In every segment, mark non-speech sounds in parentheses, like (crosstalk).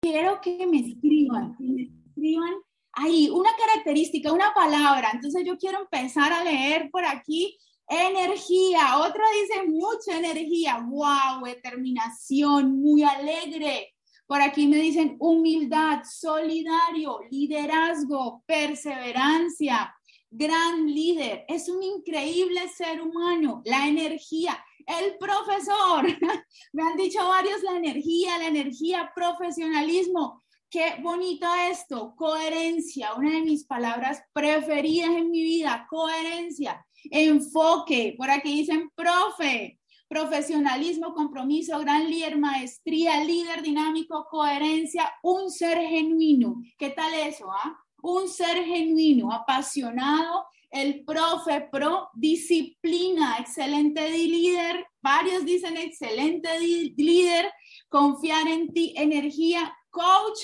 quiero que me escriban, que me escriban ahí una característica, una palabra. Entonces yo quiero empezar a leer por aquí energía. Otra dice mucha energía. Wow, determinación, muy alegre. Por aquí me dicen humildad, solidario, liderazgo, perseverancia, gran líder. Es un increíble ser humano. La energía, el profesor. (laughs) me han dicho varios la energía, la energía, profesionalismo. Qué bonito esto, coherencia, una de mis palabras preferidas en mi vida, coherencia, enfoque, por aquí dicen profe, profesionalismo, compromiso, gran líder, maestría, líder dinámico, coherencia, un ser genuino. ¿Qué tal eso? Ah? Un ser genuino, apasionado, el profe pro, disciplina, excelente líder, varios dicen excelente líder, confiar en ti, energía, coach,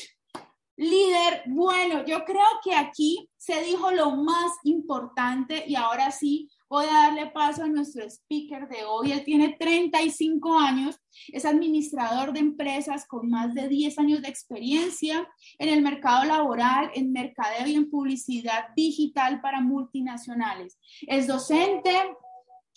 Líder, bueno, yo creo que aquí se dijo lo más importante y ahora sí voy a darle paso a nuestro speaker de hoy. Él tiene 35 años, es administrador de empresas con más de 10 años de experiencia en el mercado laboral, en mercadeo y en publicidad digital para multinacionales. Es docente,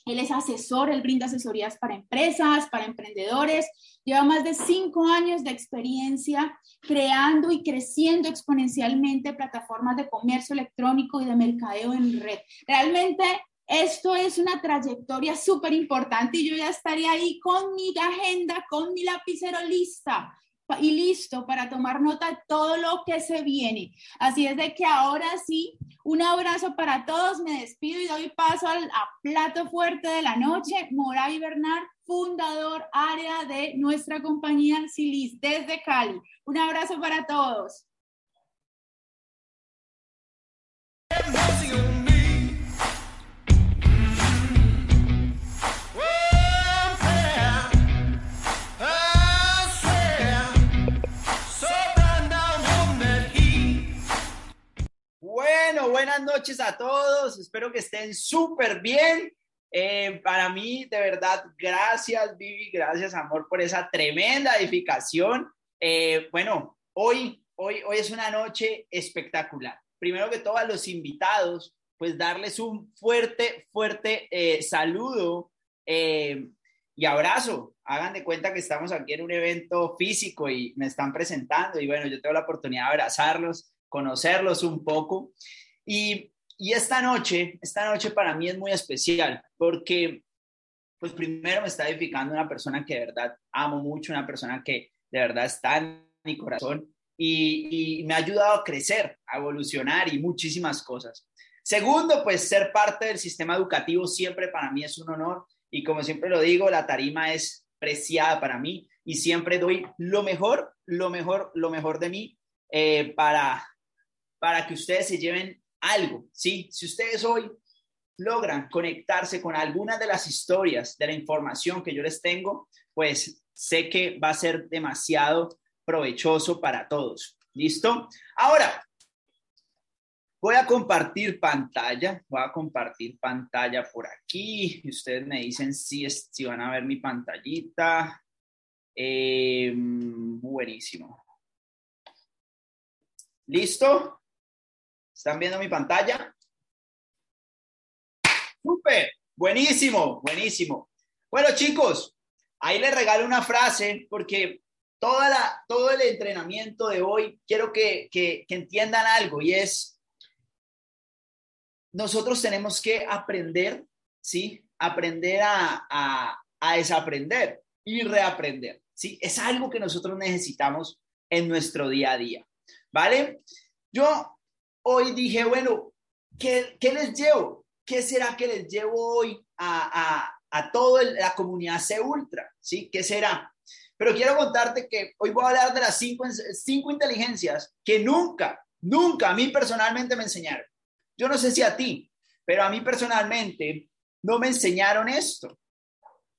él es asesor, él brinda asesorías para empresas, para emprendedores. Lleva más de cinco años de experiencia creando y creciendo exponencialmente plataformas de comercio electrónico y de mercadeo en red. Realmente esto es una trayectoria súper importante y yo ya estaría ahí con mi agenda, con mi lapicero lista y listo para tomar nota de todo lo que se viene. Así es de que ahora sí, un abrazo para todos, me despido y doy paso al plato fuerte de la noche, Moray Bernard, fundador área de nuestra compañía Silis desde Cali. Un abrazo para todos. Bueno, buenas noches a todos. Espero que estén súper bien. Eh, para mí, de verdad, gracias, Vivi, gracias, amor, por esa tremenda edificación. Eh, bueno, hoy, hoy, hoy es una noche espectacular. Primero que todo, a los invitados, pues darles un fuerte, fuerte eh, saludo y abrazo. Hagan de cuenta que estamos aquí en un evento físico y me están presentando y bueno, yo tengo la oportunidad de abrazarlos conocerlos un poco. Y, esta noche, esta noche para mí es muy especial porque, pues primero me está edificando una persona que de verdad amo mucho, una persona que de verdad está en mi corazón y, y me ha ayudado a crecer, a evolucionar y muchísimas cosas. Segundo, pues ser parte del sistema educativo siempre para mí es un honor y como siempre lo digo, la tarima es preciada para mí y siempre doy lo mejor, lo mejor, lo mejor de mí eh, para, para que ustedes se lleven algo, ¿sí? Si ustedes hoy logran conectarse con alguna de las historias de la información que yo les tengo, pues sé que va a ser demasiado provechoso para todos. ¿Listo? Ahora, voy a compartir pantalla, voy a compartir pantalla por aquí ustedes me dicen si, si van a ver mi pantallita. Eh, buenísimo. ¿Listo? ¿Están viendo mi pantalla? ¡Súper! Buenísimo, buenísimo. Bueno, chicos, ahí les regalo una frase porque toda la, todo el entrenamiento de hoy quiero que, que, entiendan algo y es, nosotros tenemos que aprender, ¿sí? Aprender a, a, a desaprender y reaprender, ¿sí? Es algo que nosotros necesitamos en nuestro día a día, ¿vale? Yo hoy dije, bueno, ¿qué, les llevo? ¿Qué será que les llevo hoy a, a, toda la comunidad C Ultra? ¿Sí? ¿Qué será? Pero quiero contarte que hoy voy a hablar de las cinco, cinco inteligencias que nunca, nunca a mí personalmente me enseñaron. Yo no sé si a ti, pero a mí personalmente no me enseñaron esto.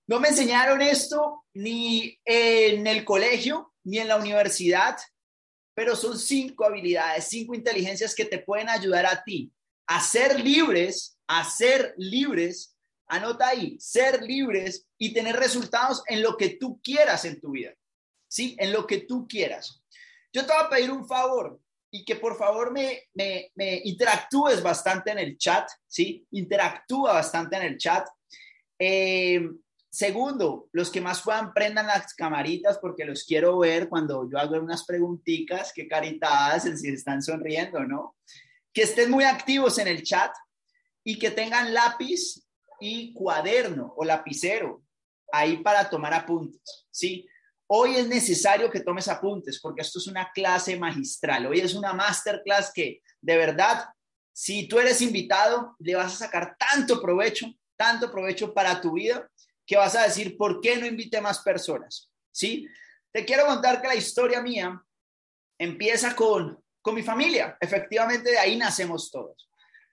No me enseñaron esto ni en el colegio, ni en la universidad, pero son cinco habilidades, cinco inteligencias que te pueden ayudar a ti a ser libres, a ser libres, anota ahí, ser libres y tener resultados en lo que tú quieras en tu vida, ¿sí? En lo que tú quieras. Yo te voy a pedir un favor y que por favor me, me, interactúes bastante en el chat, ¿sí? Interactúa bastante en el chat. Eh, segundo, los que más puedan prendan las camaritas porque los quiero ver cuando yo hago unas preguntitas, qué caritas si están sonriendo, ¿no? Que estén muy activos en el chat y que tengan lápiz y cuaderno o lapicero ahí para tomar apuntes, ¿sí? Hoy es necesario que tomes apuntes porque esto es una clase magistral. Hoy es una masterclass que de verdad, si tú eres invitado, le vas a sacar tanto provecho, tanto provecho para tu vida que vas a decir, ¿por qué no invité más personas? ¿Sí? Te quiero contar que la historia mía empieza con, con mi familia. Efectivamente, de ahí nacemos todos.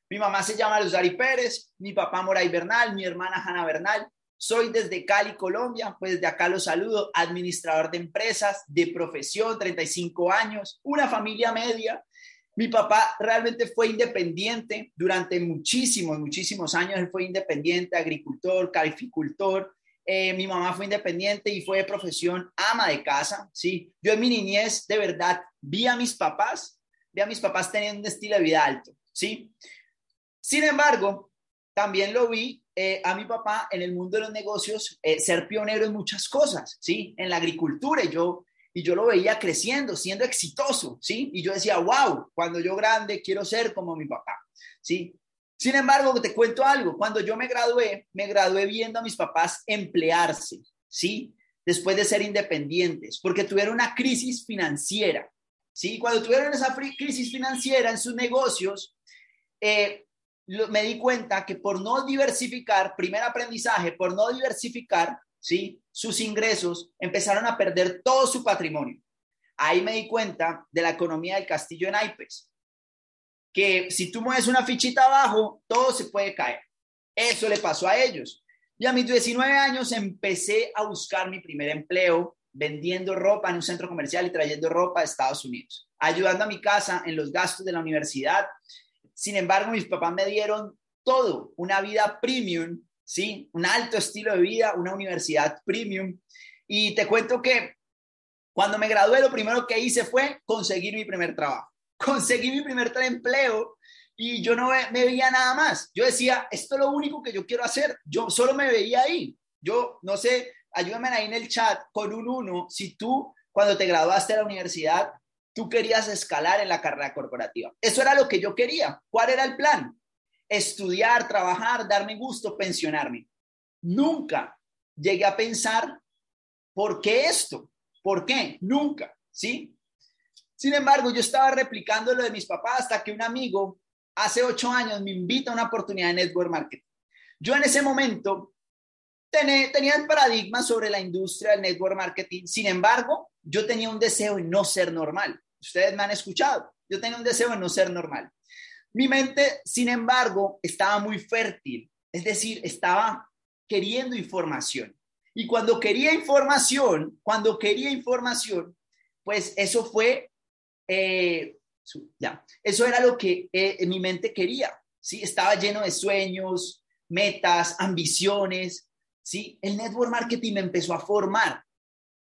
Mi mamá se llama Luzari Pérez, mi papá Moray Bernal, mi hermana Hanna Bernal. Soy desde Cali, Colombia, pues de acá los saludo, administrador de empresas, de profesión, 35 años, una familia media. Mi papá realmente fue independiente durante muchísimos, muchísimos años. Él fue independiente, agricultor, calificultor. Eh, mi mamá fue independiente y fue de profesión ama de casa. Sí, yo en mi niñez de verdad vi a mis papás, vi a mis papás teniendo un estilo de vida alto. Sí, sin embargo, también lo vi eh, a mi papá en el mundo de los negocios eh, ser pionero en muchas cosas, ¿sí? En la agricultura yo, y yo lo veía creciendo, siendo exitoso, ¿sí? Y yo decía, wow, cuando yo grande quiero ser como mi papá, ¿sí? Sin embargo, te cuento algo, cuando yo me gradué, me gradué viendo a mis papás emplearse, ¿sí? Después de ser independientes, porque tuvieron una crisis financiera, ¿sí? Cuando tuvieron esa crisis financiera en sus negocios, eh, me di cuenta que por no diversificar, primer aprendizaje, por no diversificar, ¿sí? Sus ingresos empezaron a perder todo su patrimonio. Ahí me di cuenta de la economía del castillo en naipes, que si tú mueves una fichita abajo, todo se puede caer. Eso le pasó a ellos. Y a mis 19 años empecé a buscar mi primer empleo vendiendo ropa en un centro comercial y trayendo ropa de Estados Unidos, ayudando a mi casa en los gastos de la universidad sin embargo, mis papás me dieron todo, una vida premium, ¿sí? Un alto estilo de vida, una universidad premium. Y te cuento que cuando me gradué, lo primero que hice fue conseguir mi primer trabajo. (laughs) Conseguí mi primer empleo y yo no me veía nada más. Yo decía, esto es lo único que yo quiero hacer. Yo solo me veía ahí. Yo no sé, ayúdame ahí en el chat con un uno, si tú cuando te graduaste de la universidad tú querías escalar en la carrera corporativa. Eso era lo que yo quería. ¿Cuál era el plan? Estudiar, trabajar, darme gusto, pensionarme. Nunca llegué a pensar, ¿por qué esto? ¿Por qué? Nunca, ¿sí? Sin embargo, yo estaba replicando lo de mis papás hasta que un amigo hace ocho años me invita a una oportunidad de network marketing. Yo en ese momento tenía el paradigma sobre la industria del network marketing. Sin embargo, yo tenía un deseo en no ser normal. Ustedes me han escuchado. Yo tenía un deseo de no ser normal. Mi mente, sin embargo, estaba muy fértil, es decir, estaba queriendo información. Y cuando quería información, cuando quería información, pues eso fue, eh, ya, eso era lo que eh, mi mente quería, ¿sí? Estaba lleno de sueños, metas, ambiciones, ¿sí? El network marketing me empezó a formar,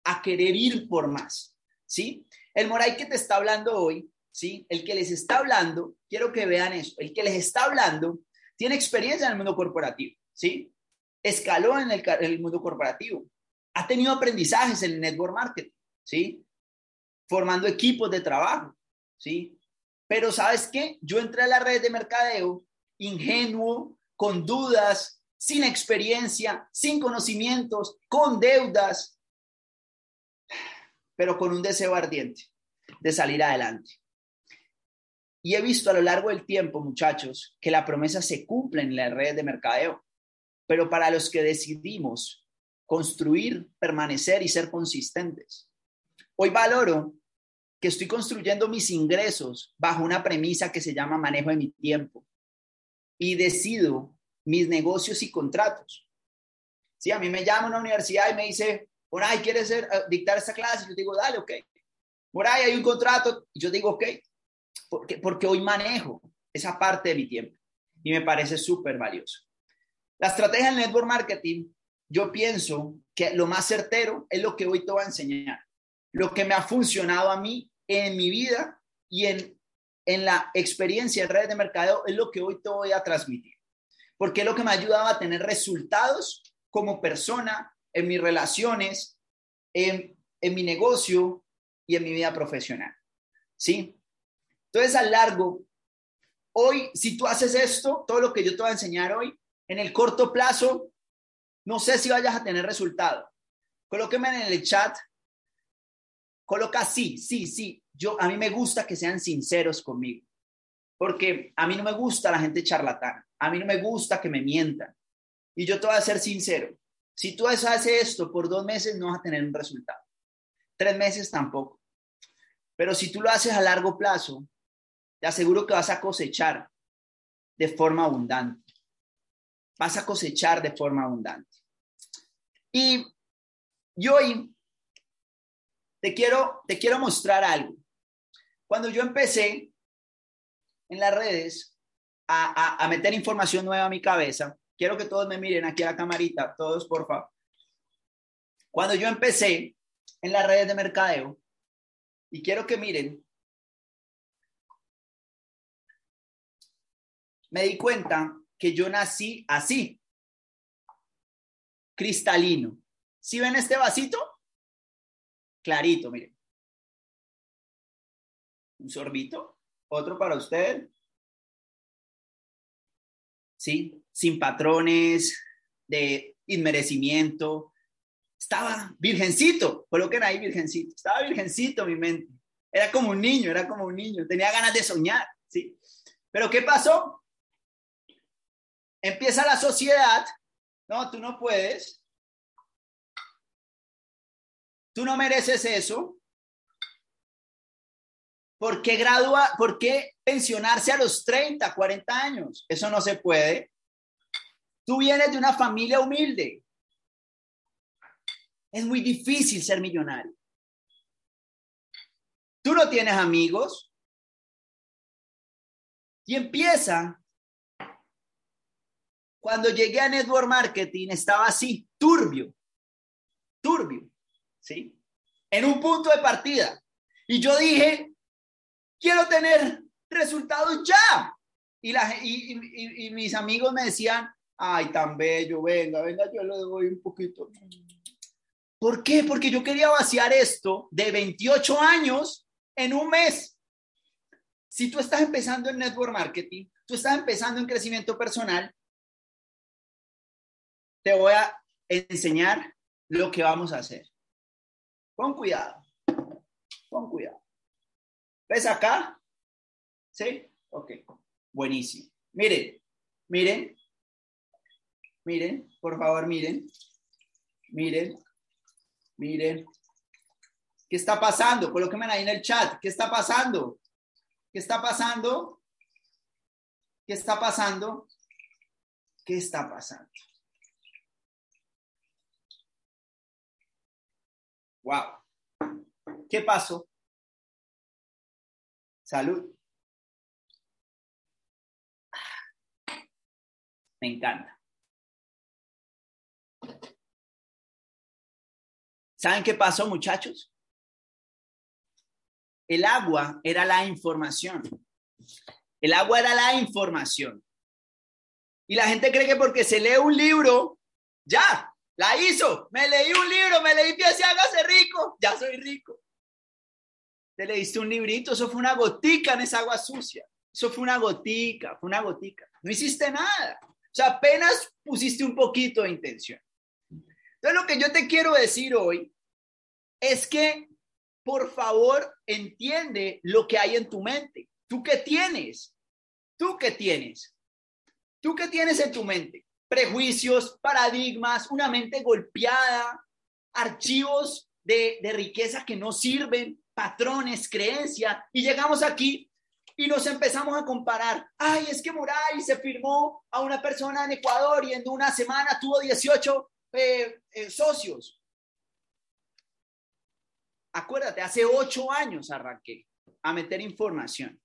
a querer ir por más, ¿sí? El Moray que te está hablando hoy, ¿sí? El que les está hablando, quiero que vean eso, el que les está hablando tiene experiencia en el mundo corporativo, ¿sí? Escaló en el, mundo corporativo, ha tenido aprendizajes en el network marketing, ¿sí? Formando equipos de trabajo, ¿sí? Pero ¿sabes qué? Yo entré a la red de mercadeo ingenuo, con dudas, sin experiencia, sin conocimientos, con deudas, pero con un deseo ardiente de salir adelante. Y he visto a lo largo del tiempo, muchachos, que la promesa se cumple en las redes de mercadeo, pero para los que decidimos construir, permanecer y ser consistentes. Hoy valoro que estoy construyendo mis ingresos bajo una premisa que se llama manejo de mi tiempo y decido mis negocios y contratos. Si a mí me llama una universidad y me dice, ahí ¿quieres ser, eh, dictar esta clase? Yo digo, dale, ok. ahí hay un contrato. Yo digo, ok, porque, porque hoy manejo esa parte de mi tiempo. Y me parece súper valioso. La estrategia del network marketing, yo pienso que lo más certero es lo que hoy te voy a enseñar. Lo que me ha funcionado a mí en mi vida y en, en la experiencia de redes de mercadeo es lo que hoy te voy a transmitir. Porque es lo que me ha ayudado a tener resultados como persona, en mis relaciones, en, en mi negocio y en mi vida profesional. ¿Sí? Entonces, a largo, hoy, si tú haces esto, todo lo que yo te voy a enseñar hoy, en el corto plazo, no sé si vayas a tener resultado. Colóqueme en el chat. Coloca sí, sí, sí. Yo, a mí me gusta que sean sinceros conmigo. Porque a mí no me gusta la gente charlatana. A mí no me gusta que me mientan. Y yo te voy a ser sincero. Si tú haces esto por dos meses, no vas a tener un resultado. Tres meses tampoco. Pero si tú lo haces a largo plazo, te aseguro que vas a cosechar de forma abundante vas a cosechar de forma abundante. Y, yo hoy te quiero, te quiero mostrar algo. Cuando yo empecé en las redes a, a, a meter información nueva a mi cabeza, quiero que todos me miren aquí a la camarita, todos por favor. Cuando yo empecé en las redes de mercadeo, y quiero que miren, me di cuenta que yo nací así, cristalino. ¿Sí ven este vasito? Clarito, miren. Un sorbito, otro para usted. ¿Sí? Sin patrones de inmerecimiento. Estaba virgencito, coloquen ahí virgencito. Estaba virgencito mi mente. Era como un niño, era como un niño. Tenía ganas de soñar, ¿sí? Pero ¿qué pasó? Empieza la sociedad, no, tú no puedes, tú no mereces eso. ¿Por qué gradua, por qué pensionarse a los 30, 40 años? Eso no se puede. Tú vienes de una familia humilde. Es muy difícil ser millonario. Tú no tienes amigos. Y empieza cuando llegué a Network Marketing estaba así, turbio, turbio, ¿sí? En un punto de partida. Y yo dije, quiero tener resultados ya. Y, la, y, mis amigos me decían, ay, tan bello, venga, venga, yo le doy un poquito. ¿Por qué? Porque yo quería vaciar esto de 28 años en un mes. Si tú estás empezando en network marketing, tú estás empezando en crecimiento personal, te voy a enseñar lo que vamos a hacer. Con cuidado, con cuidado. ¿Ves acá? ¿Sí? Ok, buenísimo. Miren, miren, miren, por favor, miren, miren, miren. ¿Qué está pasando? Colóquenme ahí en el chat. ¿Qué está pasando? ¿Qué está pasando? ¿Qué está pasando? ¿Qué está pasando? Wow. ¿Qué pasó? Salud. Me encanta. ¿Saben qué pasó, muchachos? El agua era la información. El agua era la información. Y la gente cree que porque se lee un libro, ya, la hizo. Me leí un libro, me leí Piense hágase rico. Ya soy rico. Te leíste un librito, eso fue una gotica en esa agua sucia. Eso fue una gotica, fue una gotica. No hiciste nada. O sea, apenas pusiste un poquito de intención. Entonces, lo que yo te quiero decir hoy es que, por favor, entiende lo que hay en tu mente. ¿Tú qué tienes? ¿Tú qué tienes? ¿Tú qué tienes en tu mente? Prejuicios, paradigmas, una mente golpeada, archivos de, riqueza que no sirven, patrones, creencias, y llegamos aquí y nos empezamos a comparar. Ay, es que Muray se firmó a una persona en Ecuador y en una semana tuvo 18 eh, eh, socios. Acuérdate, hace ocho años arranqué a meter información.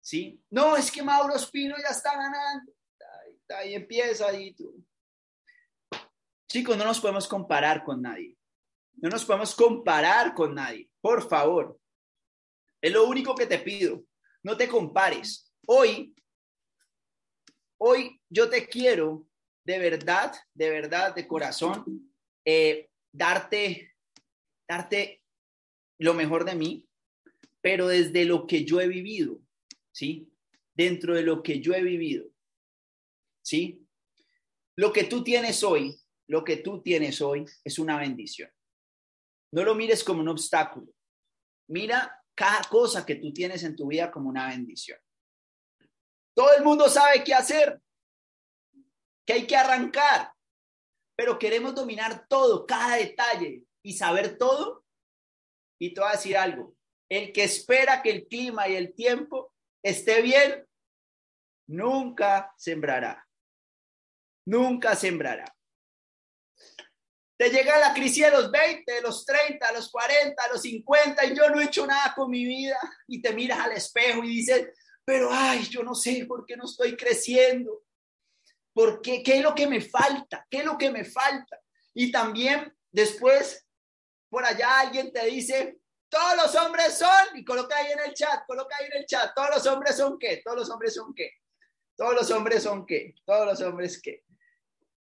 ¿Sí? No, es que Mauro Espino ya está ganando ahí empieza y. Chicos, no nos podemos comparar con nadie. No nos podemos comparar con nadie. por favor, es lo único que te pido. No te compares. Hoy, hoy yo te quiero de verdad, de verdad, de corazón, eh, darte, darte lo mejor de mí, pero desde lo que yo he vivido, ¿sí? Dentro de lo que yo he vivido, ¿sí? Lo que tú tienes hoy, lo que tú tienes hoy es una bendición. No lo mires como un obstáculo. Mira cada cosa que tú tienes en tu vida como una bendición. Todo el mundo sabe qué hacer, que hay que arrancar, pero queremos dominar todo, cada detalle y saber todo. Y te voy a decir algo, el que espera que el clima y el tiempo esté bien, nunca sembrará, nunca sembrará. Te llega la crisis de los 20, de los 30, los 40, los 50 y yo no he hecho nada con mi vida y te miras al espejo y dices, pero ay, yo no sé por qué no estoy creciendo. ¿Por qué? ¿Qué es lo que me falta? ¿Qué es lo que me falta? Y también después por allá alguien te dice, todos los hombres son, y coloca ahí en el chat, coloca ahí en el chat, todos los hombres son qué, todos los hombres son qué, todos los hombres son qué, todos los hombres qué.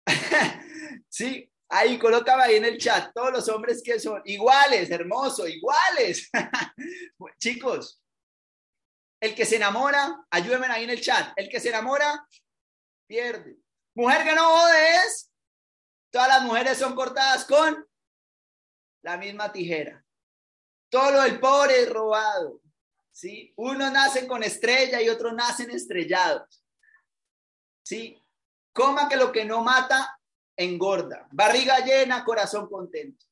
(laughs) sí, Ahí, colócame ahí en el chat todos los hombres que son iguales, hermoso, iguales. (laughs) Chicos, el que se enamora, ayúdenme ahí en el chat. El que se enamora, pierde. Mujer que no es, todas las mujeres son cortadas con la misma tijera. Todo lo del pobre es robado. ¿sí? Unos nacen con estrella y otros nacen estrellados. ¿sí? Coma que lo que no mata engorda. Barriga llena, corazón contento.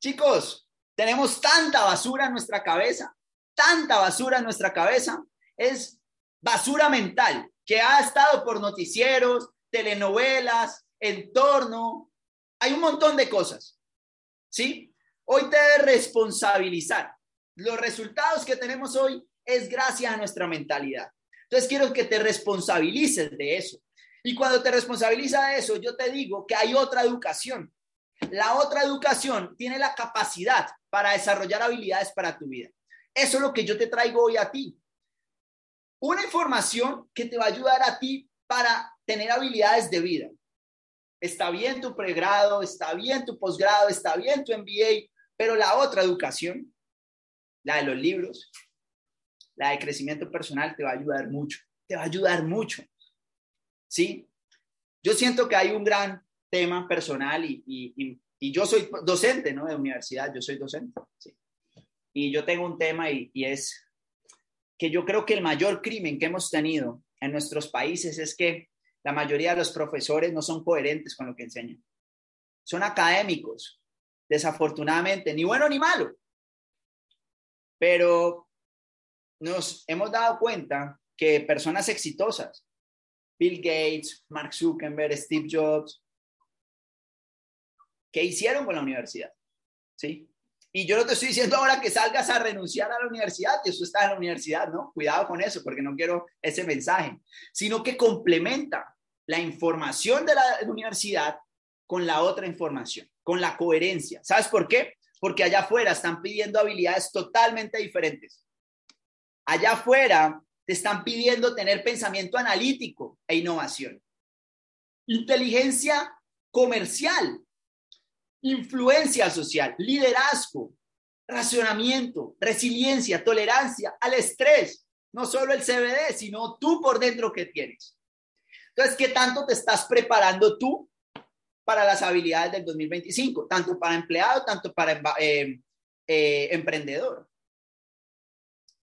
Chicos, tenemos tanta basura en nuestra cabeza, tanta basura en nuestra cabeza. Es basura mental que ha estado por noticieros, telenovelas, entorno. Hay un montón de cosas. ¿Sí? Hoy te debes responsabilizar. Los resultados que tenemos hoy es gracias a nuestra mentalidad. Entonces quiero que te responsabilices de eso. Y cuando te responsabiliza de eso, yo te digo que hay otra educación. La otra educación tiene la capacidad para desarrollar habilidades para tu vida. Eso es lo que yo te traigo hoy a ti. Una información que te va a ayudar a ti para tener habilidades de vida. Está bien tu pregrado, está bien tu posgrado, está bien tu MBA, pero la otra educación, la de los libros, la de crecimiento personal, te va a ayudar mucho. Te va a ayudar mucho. ¿Sí? Yo siento que hay un gran tema personal y, y, yo soy docente, ¿no? De universidad, yo soy docente. Y yo tengo un tema y es que yo creo que el mayor crimen que hemos tenido en nuestros países es que la mayoría de los profesores no son coherentes con lo que enseñan. Son académicos, desafortunadamente, ni bueno ni malo. Pero nos hemos dado cuenta que personas exitosas Bill Gates, Mark Zuckerberg, Steve Jobs, ¿qué hicieron con la universidad? ¿Sí? Y yo no te estoy diciendo ahora que salgas a renunciar a la universidad, que eso está en la universidad, ¿no? Cuidado con eso, porque no quiero ese mensaje, sino que complementa la información de la universidad con la otra información, con la coherencia. ¿Sabes por qué? Porque allá afuera están pidiendo habilidades totalmente diferentes. Allá afuera te están pidiendo tener pensamiento analítico e innovación. Inteligencia comercial, influencia social, liderazgo, racionamiento, resiliencia, tolerancia al estrés, no solo el CBD, sino tú por dentro que tienes. Entonces, ¿qué tanto te estás preparando tú para las habilidades del 2025? Tanto para empleado, tanto para eh, eh, emprendedor.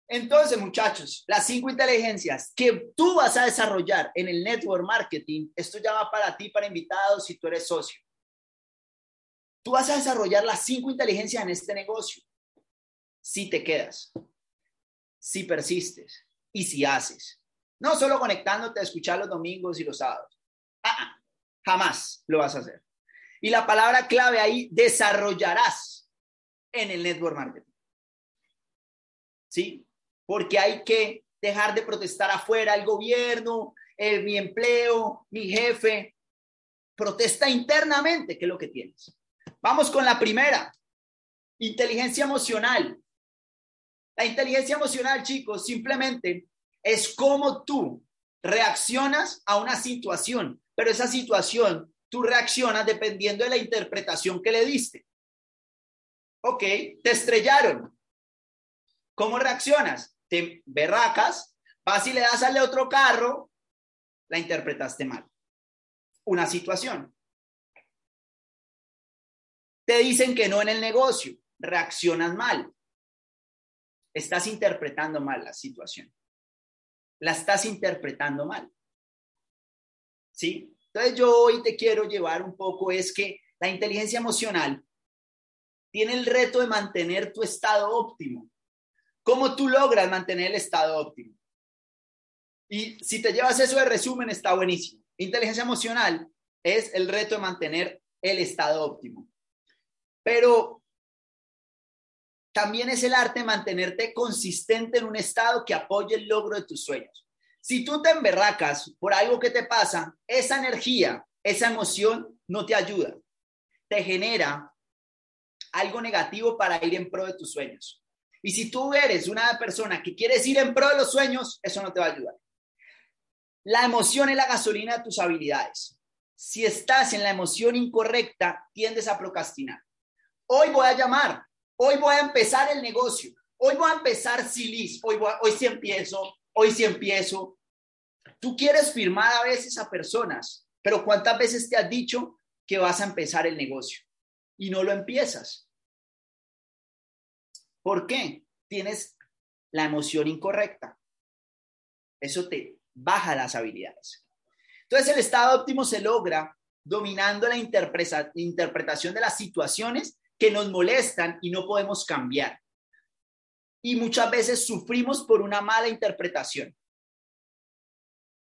Entonces, muchachos, las cinco inteligencias que tú vas a desarrollar en el network marketing, esto ya va para ti, para invitados, si tú eres socio. Tú vas a desarrollar las cinco inteligencias en este negocio. Si te quedas, si persistes y si haces. No solo conectándote a escuchar los domingos y los sábados. Ah, ah, jamás lo vas a hacer. Y la palabra clave ahí, desarrollarás en el network marketing. ¿Sí? Porque hay que dejar de protestar afuera, el gobierno, eh, mi empleo, mi jefe. Protesta internamente, que es lo que tienes. Vamos con la primera. Inteligencia emocional. La inteligencia emocional, chicos, simplemente es como tú reaccionas a una situación, pero esa situación tú reaccionas dependiendo de la interpretación que le diste. Ok, te estrellaron. ¿Cómo reaccionas? Te berracas, vas y le das al otro carro, la interpretaste mal. Una situación. Te dicen que no en el negocio, reaccionas mal. Estás interpretando mal la situación. La estás interpretando mal. ¿Sí? Entonces yo hoy te quiero llevar un poco es que la inteligencia emocional tiene el reto de mantener tu estado óptimo. ¿Cómo tú logras mantener el estado óptimo? Y si te llevas eso de resumen, está buenísimo. Inteligencia emocional es el reto de mantener el estado óptimo. Pero también es el arte de mantenerte consistente en un estado que apoye el logro de tus sueños. Si tú te emberracas por algo que te pasa, esa energía, esa emoción no te ayuda. Te genera algo negativo para ir en pro de tus sueños. Y si tú eres una persona que quieres ir en pro de los sueños, eso no te va a ayudar. La emoción es la gasolina de tus habilidades. Si estás en la emoción incorrecta, tiendes a procrastinar. Hoy voy a llamar Hoy voy a empezar el negocio. Hoy voy a empezar Silis. Hoy, hoy sí empiezo. Hoy sí empiezo. Tú quieres firmar a veces a personas, pero ¿cuántas veces te has dicho que vas a empezar el negocio y no lo empiezas? ¿Por qué? Tienes la emoción incorrecta. Eso te baja las habilidades. Entonces el estado óptimo se logra dominando la interpretación de las situaciones que nos molestan y no podemos cambiar. Y muchas veces sufrimos por una mala interpretación,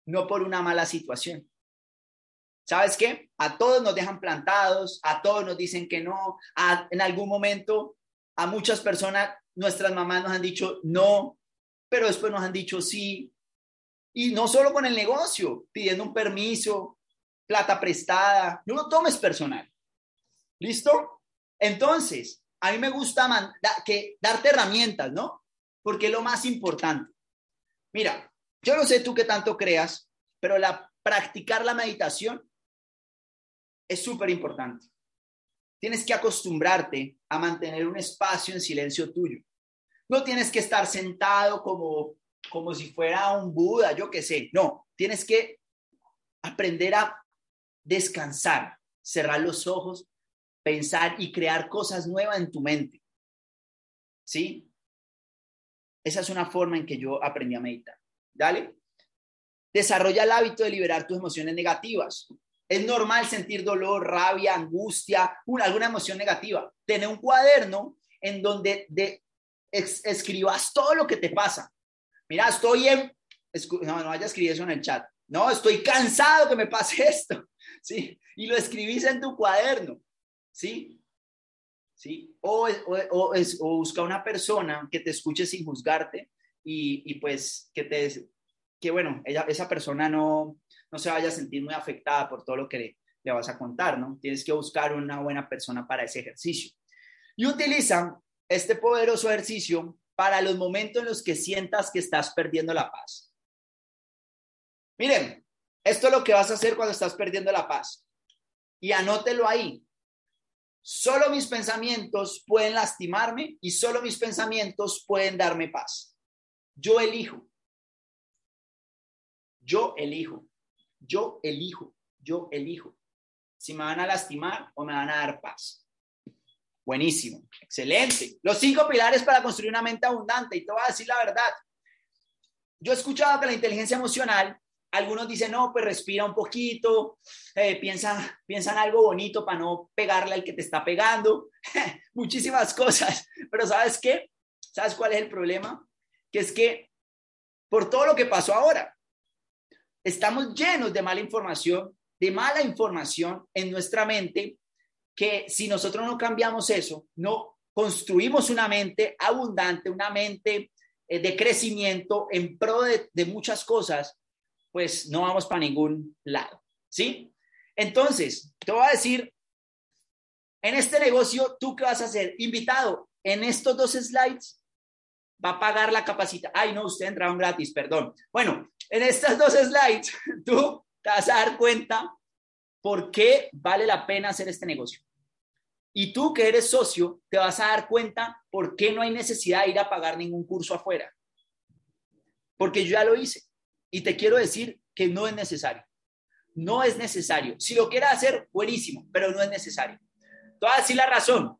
no por una mala situación. ¿Sabes qué? A todos nos dejan plantados, a todos nos dicen que no, en algún momento a muchas personas, nuestras mamás nos han dicho no, pero después nos han dicho sí. Y no solo con el negocio, pidiendo un permiso, plata prestada, no lo tomes personal. ¿Listo? Entonces, a mí me gusta que, darte herramientas, ¿no? Porque es lo más importante. Mira, yo no sé tú qué tanto creas, pero la, practicar la meditación es súper importante. Tienes que acostumbrarte a mantener un espacio en silencio tuyo. No tienes que estar sentado como, como si fuera un Buda, yo qué sé. No, tienes que aprender a descansar, cerrar los ojos pensar y crear cosas nuevas en tu mente. ¿Sí? Esa es una forma en que yo aprendí a meditar. Dale. Desarrolla el hábito de liberar tus emociones negativas. Es normal sentir dolor, rabia, angustia, alguna emoción negativa. Tener un cuaderno en donde de, escribas todo lo que te pasa. Mira, estoy en... No, no vaya a escribir eso en el chat. No, estoy cansado que me pase (laughs) esto. ¿Sí? Y lo escribís en tu cuaderno. ¿sí? ¿Sí? O, o, es, o busca una persona que te escuche sin juzgarte y, y pues que te, que bueno, ella, esa persona no, no se vaya a sentir muy afectada por todo lo que le, le vas a contar, ¿no? Tienes que buscar una buena persona para ese ejercicio. Y utiliza este poderoso ejercicio para los momentos en los que sientas que estás perdiendo la paz. Miren, esto es lo que vas a hacer cuando estás perdiendo la paz. Y anótelo ahí. Solo mis pensamientos pueden lastimarme y solo mis pensamientos pueden darme paz. Yo elijo. Yo elijo. Yo elijo. Yo elijo. Si me van a lastimar o me van a dar paz. Buenísimo. Excelente. Los cinco pilares para construir una mente abundante. Y te voy a decir la verdad. Yo he escuchado que la inteligencia emocional algunos dicen, no, pues respira un poquito, eh, piensa, piensa en algo bonito para no pegarle al que te está pegando, (laughs) muchísimas cosas. Pero ¿sabes qué? ¿Sabes cuál es el problema? Que es que por todo lo que pasó ahora, estamos llenos de mala información, de mala información en nuestra mente, que si nosotros no cambiamos eso, no construimos una mente abundante, una mente eh, de crecimiento en pro de, muchas cosas, pues no vamos para ningún lado, ¿sí? Entonces, te voy a decir En este negocio, ¿tú qué vas a hacer? Invitado, en estos dos slides va a pagar la capacitación. Ay, no, usted entraron gratis, perdón. Bueno, en estas dos slides, (laughs) tú te vas a dar cuenta por qué vale la pena hacer este negocio. Y tú que eres socio, te vas a dar cuenta por qué no hay necesidad de ir a pagar ningún curso afuera. Porque yo ya lo hice. Y te quiero decir que no es necesario. No es necesario. Si lo quieres hacer, buenísimo, pero no es necesario. Te voy a decir la razón.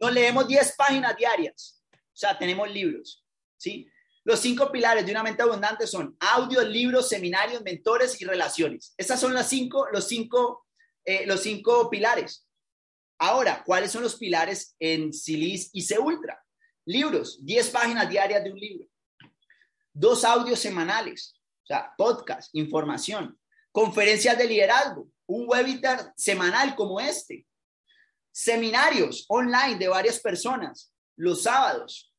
Nos leemos 10 páginas diarias. O sea, tenemos libros. ¿sí? Los cinco pilares de una mente abundante son audios, libros, seminarios, mentores y relaciones. Esas son las cinco, los, cinco, eh, los cinco pilares. Ahora, ¿cuáles son los pilares en Silis y C Ultra? Libros, 10 páginas diarias de un libro. Dos audios semanales, o sea, podcast, información. Conferencias de liderazgo, un webinar semanal como este. Seminarios online de varias personas los sábados,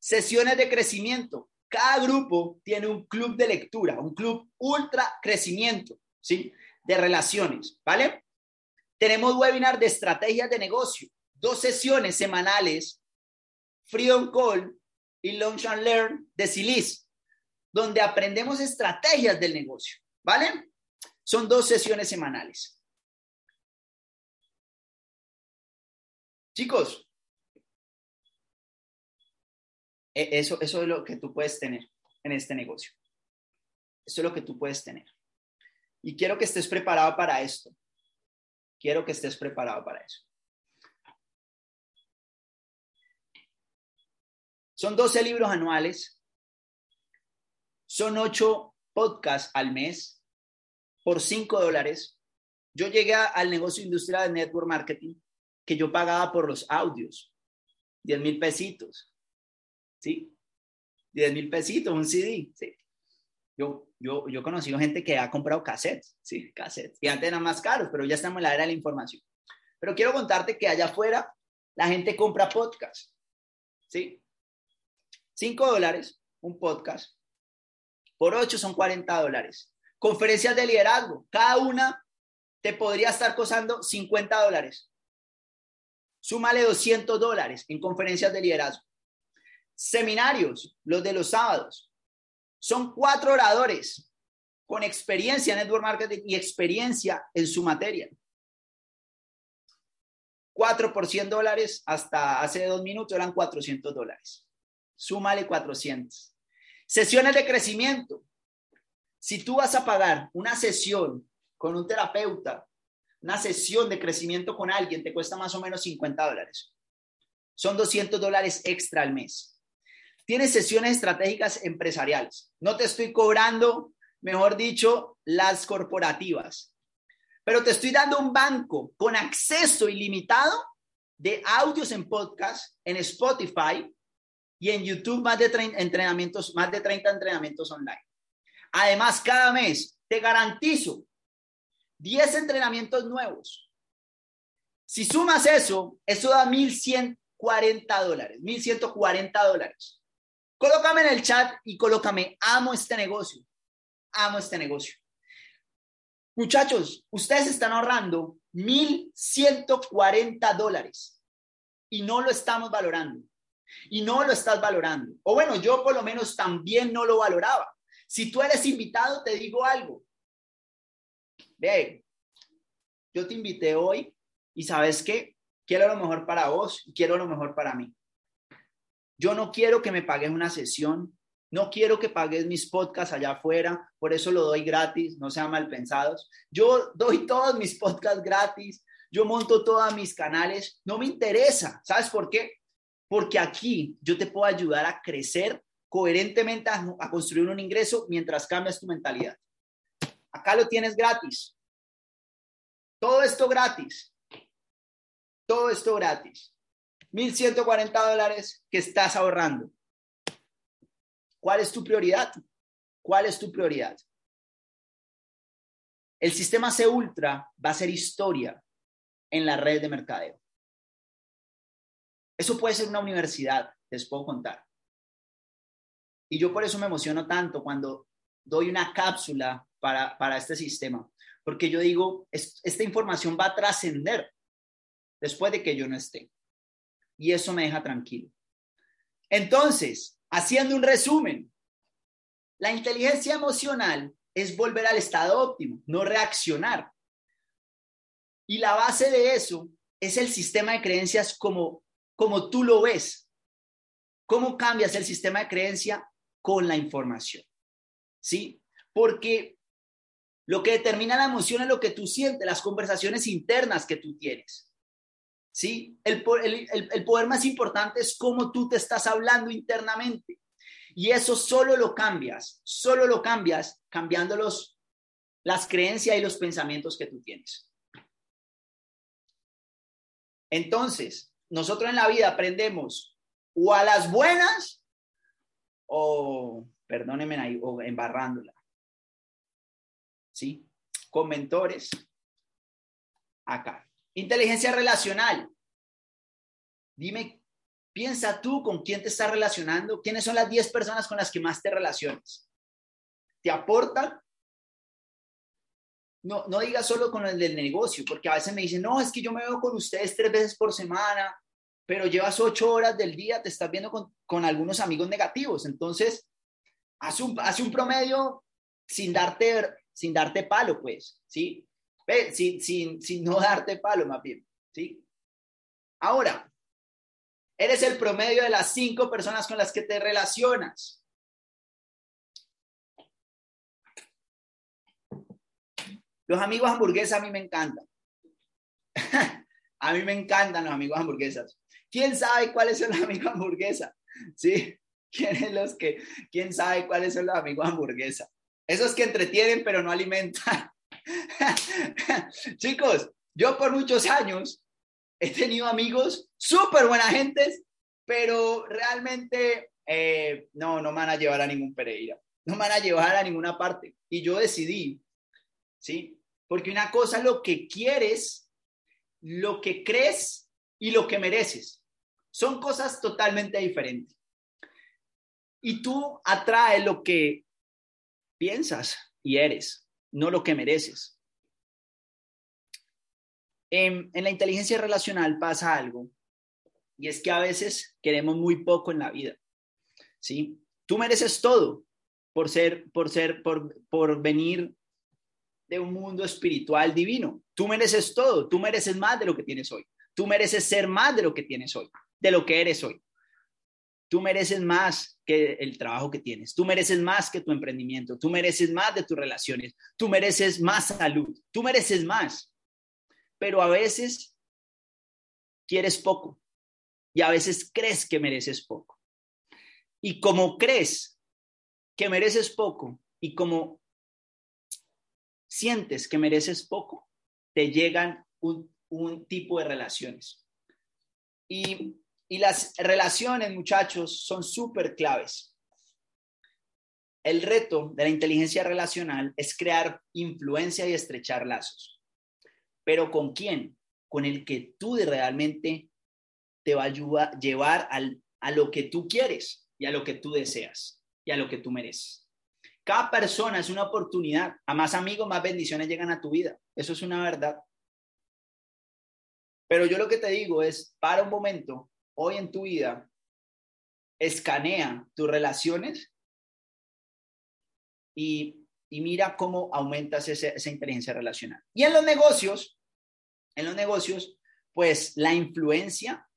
Sesiones de crecimiento. Cada grupo tiene un club de lectura, un club ultra crecimiento, ¿sí? De relaciones, ¿vale? Tenemos webinar de estrategias de negocio, dos sesiones semanales, Freedom Call y Launch and Learn de Silis, donde aprendemos estrategias del negocio, ¿vale? Son dos sesiones semanales. Chicos, eso, eso es lo que tú puedes tener en este negocio. Eso es lo que tú puedes tener. Y quiero que estés preparado para esto. Quiero que estés preparado para eso. Son 12 libros anuales. Son 8 podcasts al mes por 5 dólares. Yo llegué al negocio industrial de network marketing que yo pagaba por los audios, 10 mil pesitos. ¿Sí? 10 mil pesitos, un CD, ¿sí? Yo, yo, yo he conocido gente que ha comprado cassettes, ¿sí? Cassettes. Y antes eran más caros, pero ya estamos en la era de la información. Pero quiero contarte que allá afuera la gente compra podcast, ¿sí? 5 dólares, un podcast. Por 8 son 40 dólares. Conferencias de liderazgo, cada una te podría estar costando 50 dólares. Súmale 200 dólares en conferencias de liderazgo. Seminarios, los de los sábados. Son cuatro oradores con experiencia en network marketing y experiencia en su materia. Cuatro por 100 dólares hasta hace dos minutos eran 400 dólares. Súmale 400. Sesiones de crecimiento. Si tú vas a pagar una sesión con un terapeuta, una sesión de crecimiento con alguien, te cuesta más o menos 50 dólares. Son 200 dólares extra al mes. Tienes sesiones estratégicas empresariales. No te estoy cobrando, mejor dicho, las corporativas, pero te estoy dando un banco con acceso ilimitado de audios en podcast, en Spotify y en YouTube más de 30 entrenamientos, más de 30 entrenamientos online. Además, cada mes te garantizo 10 entrenamientos nuevos. Si sumas eso, eso da 1.140 dólares, 1.140 dólares. Colócame en el chat y colócame, amo este negocio, amo este negocio. Muchachos, ustedes están ahorrando 1.140 dólares y no lo estamos valorando. Y no lo estás valorando. O bueno, yo por lo menos también no lo valoraba. Si tú eres invitado, te digo algo. Ve, yo te invité hoy y sabes qué, quiero lo mejor para vos y quiero lo mejor para mí. Yo no quiero que me pagues una sesión, no quiero que pagues mis podcasts allá afuera, por eso lo doy gratis, no sean mal pensados. Yo doy todos mis podcasts gratis, yo monto todos mis canales, no me interesa. ¿Sabes por qué? Porque aquí yo te puedo ayudar a crecer coherentemente, a, a construir un ingreso mientras cambias tu mentalidad. Acá lo tienes gratis. Todo esto gratis. Todo esto gratis. 1.140 dólares que estás ahorrando. ¿Cuál es tu prioridad? ¿Cuál es tu prioridad? El sistema C Ultra va a ser historia en la red de mercadeo. Eso puede ser una universidad, les puedo contar. Y yo por eso me emociono tanto cuando doy una cápsula para, para este sistema, porque yo digo, esta información va a trascender después de que yo no esté. Y eso me deja tranquilo. Entonces, haciendo un resumen, la inteligencia emocional es volver al estado óptimo, no reaccionar. Y la base de eso es el sistema de creencias como, como tú lo ves. ¿Cómo cambias el sistema de creencia? Con la información. ¿Sí? Porque lo que determina la emoción es lo que tú sientes, las conversaciones internas que tú tienes. ¿Sí? El, el poder más importante es cómo tú te estás hablando internamente. Y eso solo lo cambias, solo lo cambias cambiando los, las creencias y los pensamientos que tú tienes. Entonces, nosotros en la vida aprendemos o a las buenas o, perdónenme ahí, o embarrándola. ¿Sí? Con mentores. Acá. Inteligencia relacional. Dime, piensa tú con quién te estás relacionando, quiénes son las 10 personas con las que más te relacionas. ¿Te aportan? No, no digas solo con el del negocio, porque a veces me dicen, no, es que yo me veo con ustedes tres veces por semana, pero llevas ocho horas del día, te estás viendo con, algunos amigos negativos. Entonces, haz un, un promedio sin darte, sin darte palo, pues, ¿sí? Sin, sin, sin no darte palo, más bien, ¿sí? Ahora, eres el promedio de las cinco personas con las que te relacionas. Los amigos hamburguesas a mí me encantan. (laughs) a mí me encantan los amigos hamburguesas. ¿Quién sabe cuáles son los amigos hamburguesas? ¿Sí? ¿Quién, los que, ¿Quién sabe cuáles son los amigos hamburguesas? Esos que entretienen pero no alimentan. (laughs) Chicos, yo por muchos años he tenido amigos súper buena gentes, pero realmente eh, no, no me van a llevar a ningún Pereira, no me van a llevar a ninguna parte. Y yo decidí, ¿sí? Porque una cosa es lo que quieres, lo que crees y lo que mereces. Son cosas totalmente diferentes. Y tú atraes lo que piensas y eres, no lo que mereces. En, la inteligencia relacional pasa algo, y es que a veces queremos muy poco en la vida. ¿sí? Tú mereces todo por ser, por ser, por, por venir de un mundo espiritual divino. Tú mereces todo, tú mereces más de lo que tienes hoy. Tú mereces ser más de lo que tienes hoy, de lo que eres hoy. Tú mereces más que el trabajo que tienes, tú mereces más que tu emprendimiento, tú mereces más de tus relaciones, tú mereces más salud, tú mereces más. Pero a veces quieres poco y a veces crees que mereces poco. Y como crees que mereces poco y como sientes que mereces poco, te llegan un, tipo de relaciones. Y, y las relaciones, muchachos, son súper claves. El reto de la inteligencia relacional es crear influencia y estrechar lazos. Pero ¿con quién? Con el que tú realmente te va a llevar al, a lo que tú quieres y a lo que tú deseas y a lo que tú mereces. Cada persona es una oportunidad. A más amigos, más bendiciones llegan a tu vida. Eso es una verdad. Pero yo lo que te digo es, para un momento, hoy en tu vida, escanea tus relaciones y, mira cómo aumentas esa inteligencia relacional. Y en los negocios, en los negocios, pues la influencia,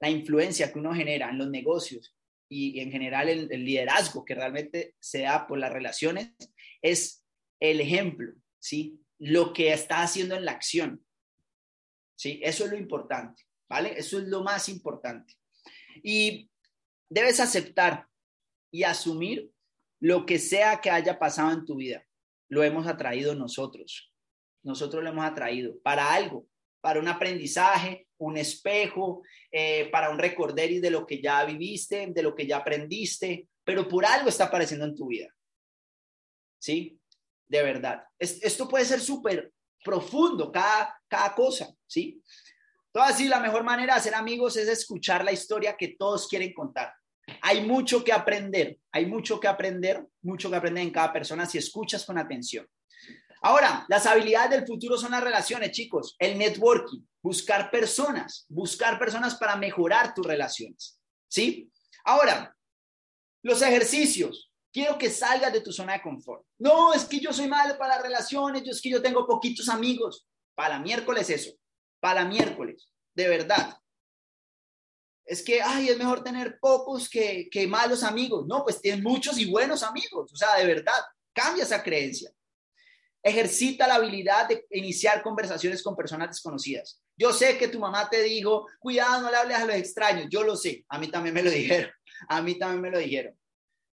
la influencia que uno genera en los negocios y, en general el, liderazgo que realmente se da por las relaciones es el ejemplo, ¿sí? Lo que está haciendo en la acción, ¿sí? Eso es lo importante, ¿vale? Eso es lo más importante. Y debes aceptar y asumir lo que sea que haya pasado en tu vida. Lo hemos atraído nosotros. Nosotros lo hemos atraído para algo, para un aprendizaje, un espejo, eh, para un recorderis de lo que ya viviste, de lo que ya aprendiste, pero por algo está apareciendo en tu vida. ¿Sí? De verdad. esto puede ser súper profundo, cada, cada cosa, ¿sí? Todo así, la mejor manera de hacer amigos es escuchar la historia que todos quieren contar. Hay mucho que aprender, hay mucho que aprender, mucho que aprender en cada persona si escuchas con atención. Ahora, las habilidades del futuro son las relaciones, chicos. El networking, buscar personas, buscar personas para mejorar tus relaciones. ¿Sí? Ahora, los ejercicios. Quiero que salgas de tu zona de confort. No, es que yo soy malo para relaciones, yo es que yo tengo poquitos amigos. Para miércoles eso, para miércoles, de verdad. Es que, ay, es mejor tener pocos que, que malos amigos. No, pues tienes muchos y buenos amigos. O sea, de verdad, cambia esa creencia. Ejercita la habilidad de iniciar conversaciones con personas desconocidas. Yo sé que tu mamá te dijo, cuidado, no le hables a los extraños. Yo lo sé, a mí también me lo (laughs) dijeron. A mí también me lo dijeron.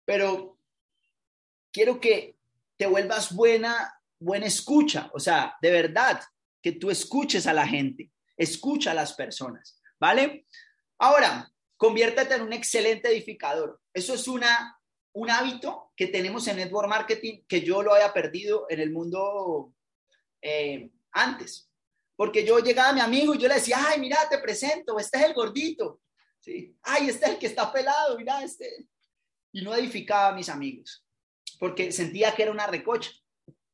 Pero quiero que te vuelvas buena, buena escucha. O sea, de verdad, que tú escuches a la gente, escucha a las personas, ¿vale? Ahora, conviértete en un excelente edificador. Eso es una, un hábito que tenemos en Network Marketing que yo lo haya perdido en el mundo eh, antes. Porque yo llegaba a mi amigo y yo le decía, ay, mira, te presento, este es el gordito. ¿Sí? Ay, este es el que está pelado, mira, este. Y no edificaba a mis amigos, porque sentía que era una recocha.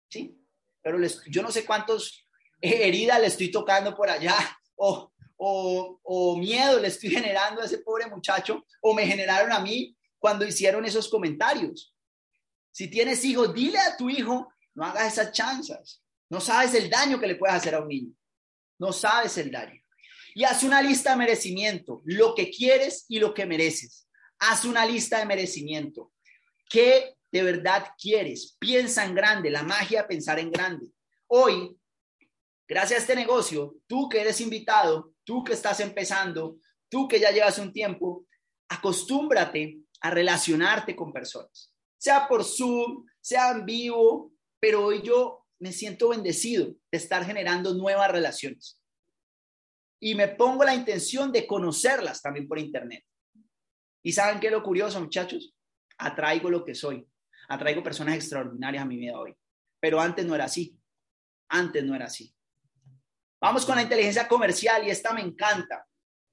¿Sí? Pero les, yo no sé cuántos heridas le estoy tocando por allá, o, o, o miedo le estoy generando a ese pobre muchacho, o me generaron a mí cuando hicieron esos comentarios. Si tienes hijos, dile a tu hijo, no hagas esas chanzas. No sabes el daño que le puedes hacer a un niño. No sabes el daño. Y haz una lista de merecimiento, lo que quieres y lo que mereces. Haz una lista de merecimiento. ¿Qué de verdad quieres? Piensa en grande, la magia pensar en grande. Hoy, gracias a este negocio, tú que eres invitado, tú que estás empezando, tú que ya llevas un tiempo, acostúmbrate a relacionarte con personas, sea por Zoom, sea en vivo, pero hoy yo me siento bendecido de estar generando nuevas relaciones. Y me pongo la intención de conocerlas también por Internet. ¿Y saben qué es lo curioso, muchachos? Atraigo lo que soy. Atraigo personas extraordinarias a mi vida hoy. Pero antes no era así. Antes no era así. Vamos con la inteligencia comercial y esta me encanta.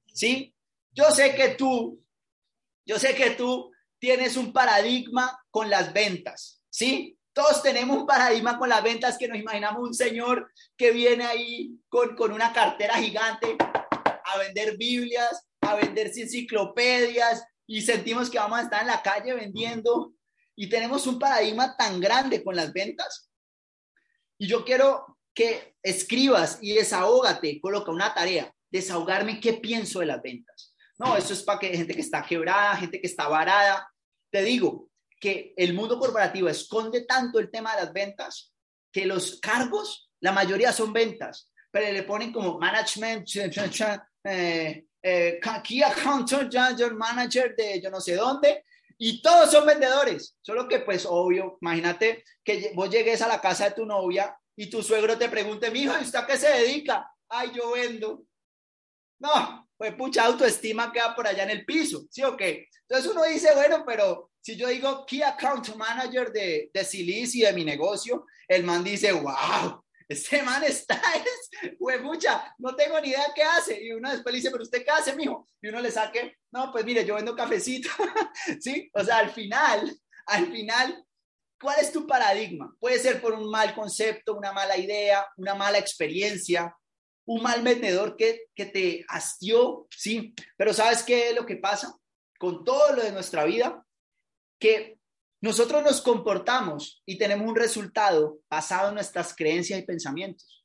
¿Sí? Yo sé que tú yo sé que tú tienes un paradigma con las ventas, ¿sí? Todos tenemos un paradigma con las ventas que nos imaginamos un señor que viene ahí con, con una cartera gigante a vender Biblias, a vender enciclopedias y sentimos que vamos a estar en la calle vendiendo y tenemos un paradigma tan grande con las ventas. Y yo quiero que escribas y desahógate, coloca una tarea, desahogarme qué pienso de las ventas. No, eso es para que gente que está quebrada, gente que está varada. Te digo que el mundo corporativo esconde tanto el tema de las ventas que los cargos, la mayoría son ventas, pero le ponen como management, eh, eh, key account manager de yo no sé dónde, y todos son vendedores. Solo que, pues, obvio, imagínate que vos llegues a la casa de tu novia y tu suegro te pregunte, mi hijo, ¿y usted a qué se dedica? Ay, yo vendo. No, pues mucha autoestima queda por allá en el piso, ¿sí o qué? Entonces uno dice, bueno, pero si yo digo Key Account Manager de, de Silici, de mi negocio, el man dice, wow, este man está, (laughs) es, pues mucha, no tengo ni idea qué hace. Y uno después le dice, pero usted qué hace, mijo? Y uno le saque, no, pues mire, yo vendo cafecito, (laughs) ¿sí? O sea, al final, al final, ¿cuál es tu paradigma? Puede ser por un mal concepto, una mala idea, una mala experiencia, un mal vendedor que, que te hastió, sí, pero ¿sabes qué es lo que pasa con todo lo de nuestra vida? Que nosotros nos comportamos y tenemos un resultado basado en nuestras creencias y pensamientos.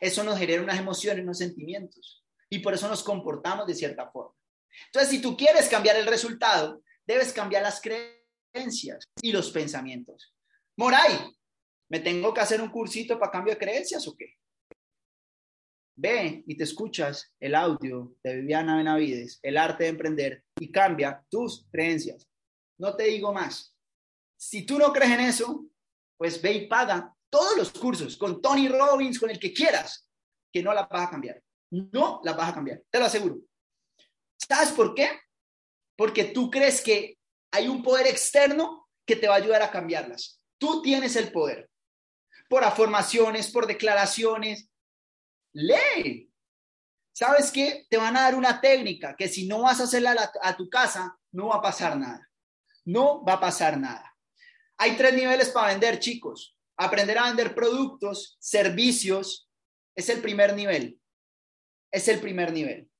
Eso nos genera unas emociones, unos sentimientos y por eso nos comportamos de cierta forma. Entonces, si tú quieres cambiar el resultado, debes cambiar las creencias y los pensamientos. Moray, ¿me tengo que hacer un cursito para cambio de creencias o qué? Ve y te escuchas el audio de Viviana Benavides, El arte de emprender, y cambia tus creencias. No te digo más. Si tú no crees en eso, pues ve y paga todos los cursos con Tony Robbins, con el que quieras, que no la vas a cambiar. No la vas a cambiar, te lo aseguro. ¿Sabes por qué? Porque tú crees que hay un poder externo que te va a ayudar a cambiarlas. Tú tienes el poder. Por afirmaciones, por declaraciones, lee. ¿Sabes qué? Te van a dar una técnica que si no vas a hacerla a, tu casa, no va a pasar nada. No va a pasar nada. Hay tres niveles para vender, chicos. aprender a vender productos, servicios, es el primer nivel. Es el primer nivel.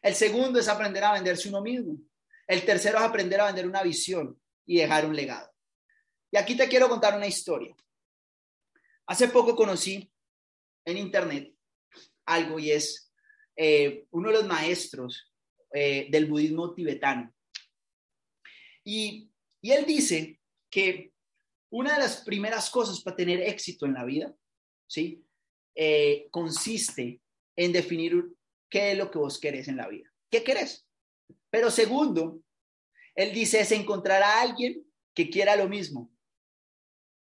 El segundo es aprender a venderse uno mismo. El tercero es aprender a vender una visión y dejar un legado. Y aquí te quiero contar una historia. Hace poco conocí en internet algo y es eh, uno de los maestros eh, del budismo tibetano. Y, y él dice que una de las primeras cosas para tener éxito en la vida, ¿sí? Eh, consiste en definir qué es lo que vos querés en la vida. ¿Qué querés? Pero segundo, él dice es encontrar a alguien que quiera lo mismo.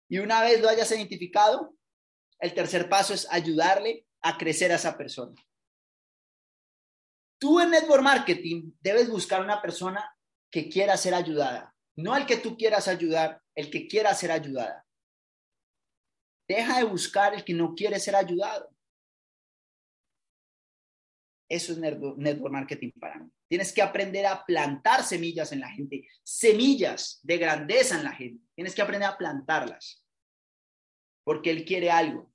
Y una vez lo hayas identificado, el tercer paso es ayudarle a crecer a esa persona. Tú en network marketing debes buscar una persona que quiera ser ayudada, no al que tú quieras ayudar, el que quiera ser ayudada. Deja de buscar el que no quiere ser ayudado. Eso es network marketing para mí. Tienes que aprender a plantar semillas en la gente, semillas de grandeza en la gente. Tienes que aprender a plantarlas, porque él quiere algo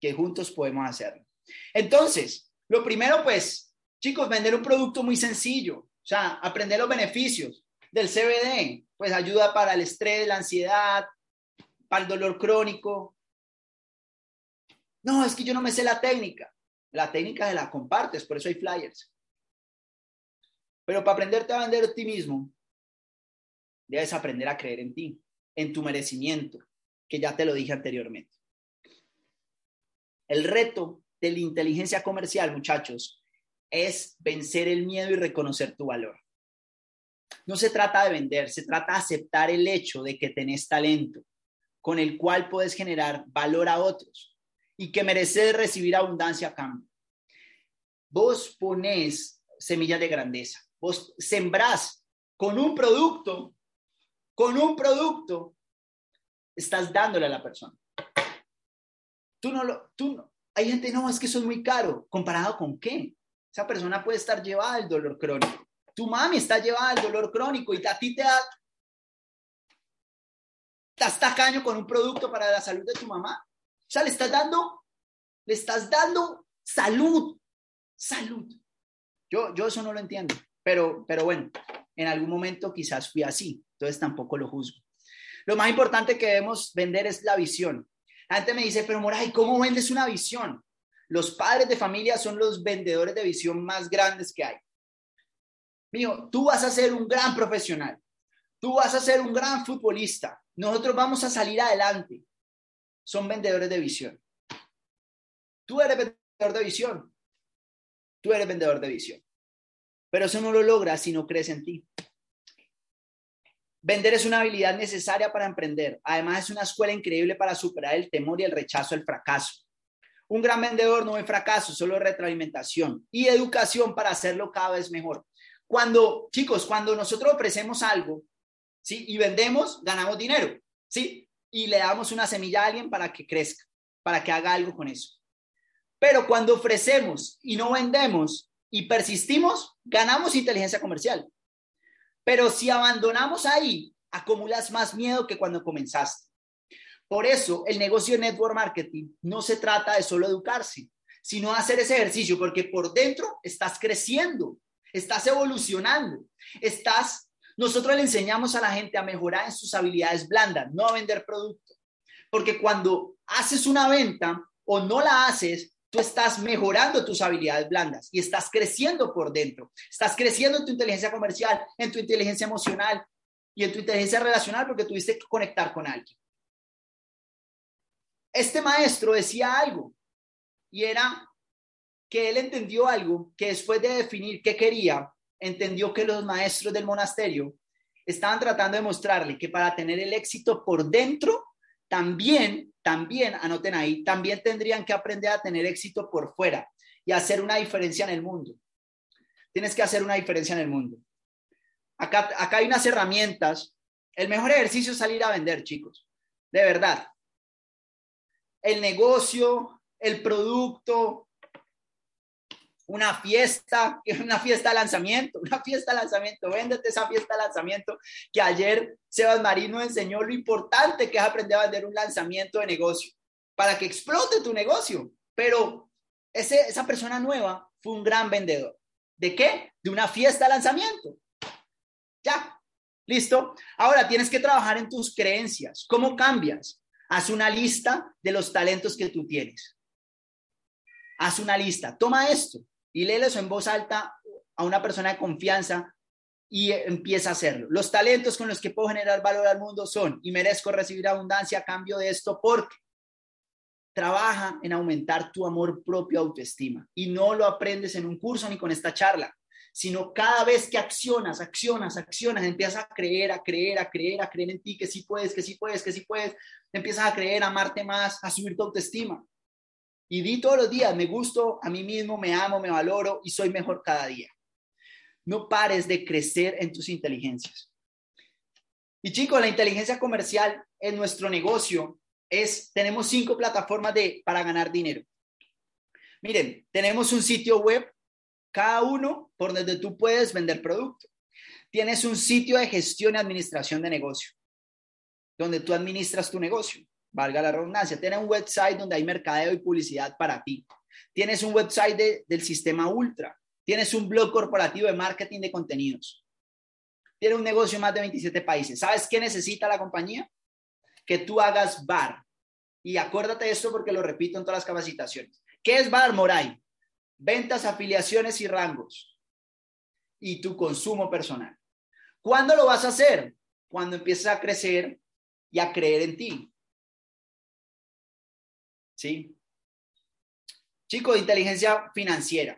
que juntos podemos hacerlo. Entonces, lo primero, pues, chicos, vender un producto muy sencillo, o sea, aprender los beneficios del CBD, pues ayuda para el estrés, la ansiedad, para el dolor crónico. No, es que yo no me sé la técnica. La técnica de la compartes, por eso hay flyers. Pero para aprenderte a vender a ti mismo, debes aprender a creer en ti, en tu merecimiento, que ya te lo dije anteriormente. El reto de la inteligencia comercial, muchachos, es vencer el miedo y reconocer tu valor. No se trata de vender, se trata de aceptar el hecho de que tenés talento con el cual puedes generar valor a otros y que mereces recibir abundancia a cambio. Vos ponés semillas de grandeza, vos sembrás con un producto, con un producto, estás dándole a la persona. Tú no lo, tú no, hay gente, no, es que eso es muy caro, comparado con qué. Esa persona puede estar llevada al dolor crónico. Tu mami está llevada al dolor crónico y a ti te da, estás tacaño con un producto para la salud de tu mamá. Sea, le estás dando, le estás dando salud, salud. Yo, yo eso no lo entiendo, pero, pero bueno, en algún momento quizás fui así, entonces tampoco lo juzgo. Lo más importante que debemos vender es la visión. La gente me dice, pero Moray, ¿cómo vendes una visión? Los padres de familia son los vendedores de visión más grandes que hay. Mío, tú vas a ser un gran profesional. Tú vas a ser un gran futbolista. Nosotros vamos a salir adelante. Son vendedores de visión. Tú eres vendedor de visión. Tú eres vendedor de visión. Pero eso no lo logras si no crees en ti. Vender es una habilidad necesaria para emprender. Además, es una escuela increíble para superar el temor y el rechazo al fracaso. Un gran vendedor no es fracaso, solo retroalimentación y educación para hacerlo cada vez mejor. Cuando, chicos, cuando nosotros ofrecemos algo, ¿sí? Y vendemos, ganamos dinero, ¿sí? Y le damos una semilla a alguien para que crezca, para que haga algo con eso. Pero cuando ofrecemos y no vendemos y persistimos, ganamos inteligencia comercial. Pero si abandonamos ahí, acumulas más miedo que cuando comenzaste. Por eso, el negocio de network marketing no se trata de solo educarse, sino hacer ese ejercicio, porque por dentro estás creciendo, estás evolucionando, estás... Nosotros le enseñamos a la gente a mejorar en sus habilidades blandas, no a vender producto. Porque cuando haces una venta o no la haces, tú estás mejorando tus habilidades blandas y estás creciendo por dentro. Estás creciendo en tu inteligencia comercial, en tu inteligencia emocional y en tu inteligencia relacional porque tuviste que conectar con alguien. Este maestro decía algo y era que él entendió algo que después de definir qué quería, entendió que los maestros del monasterio estaban tratando de mostrarle que para tener el éxito por dentro, también también, anoten ahí, también tendrían que aprender a tener éxito por fuera y hacer una diferencia en el mundo. Tienes que hacer una diferencia en el mundo. Acá, acá hay unas herramientas. El mejor ejercicio es salir a vender, chicos. De verdad. El negocio, el producto, una fiesta, (laughs) una fiesta de lanzamiento, una fiesta de lanzamiento, véndete esa fiesta de lanzamiento que ayer Sebas Marino enseñó lo importante que es aprender a vender un lanzamiento de negocio para que explote tu negocio. Pero ese, esa persona nueva fue un gran vendedor. ¿De qué? De una fiesta de lanzamiento. Ya, listo. Ahora tienes que trabajar en tus creencias. ¿Cómo cambias? Haz una lista de los talentos que tú tienes. Haz una lista. Toma esto y léelo en voz alta a una persona de confianza y empieza a hacerlo. Los talentos con los que puedo generar valor al mundo son y merezco recibir abundancia a cambio de esto porque trabaja en aumentar tu amor propio, autoestima y no lo aprendes en un curso ni con esta charla, sino cada vez que accionas, accionas, accionas, empiezas a creer, a creer, a creer, a creer en ti que sí puedes, que sí puedes, que sí puedes, empiezas a creer, a amarte más, a subir tu autoestima. Y di todos los días, me gusto a mí mismo, me amo, me valoro y soy mejor cada día. No pares de crecer en tus inteligencias. Y chicos, la inteligencia comercial en nuestro negocio es, tenemos cinco plataformas de, para ganar dinero. Miren, tenemos un sitio web, cada uno por donde tú puedes vender producto. Tienes un sitio de gestión y administración de negocio, donde tú administras tu negocio valga la redundancia. Tienes un website donde hay mercadeo y publicidad para ti. Tienes un website del sistema Ultra. Tienes un blog corporativo de marketing de contenidos. Tienes un negocio en más de 27 países. ¿Sabes qué necesita la compañía? Que tú hagas bar. Y acuérdate de esto porque lo repito en todas las capacitaciones. ¿Qué es bar, Moray? Ventas, afiliaciones y rangos. Y tu consumo personal. ¿Cuándo lo vas a hacer? Cuando empieces a crecer y a creer en ti. ¿Sí? Chicos, inteligencia financiera.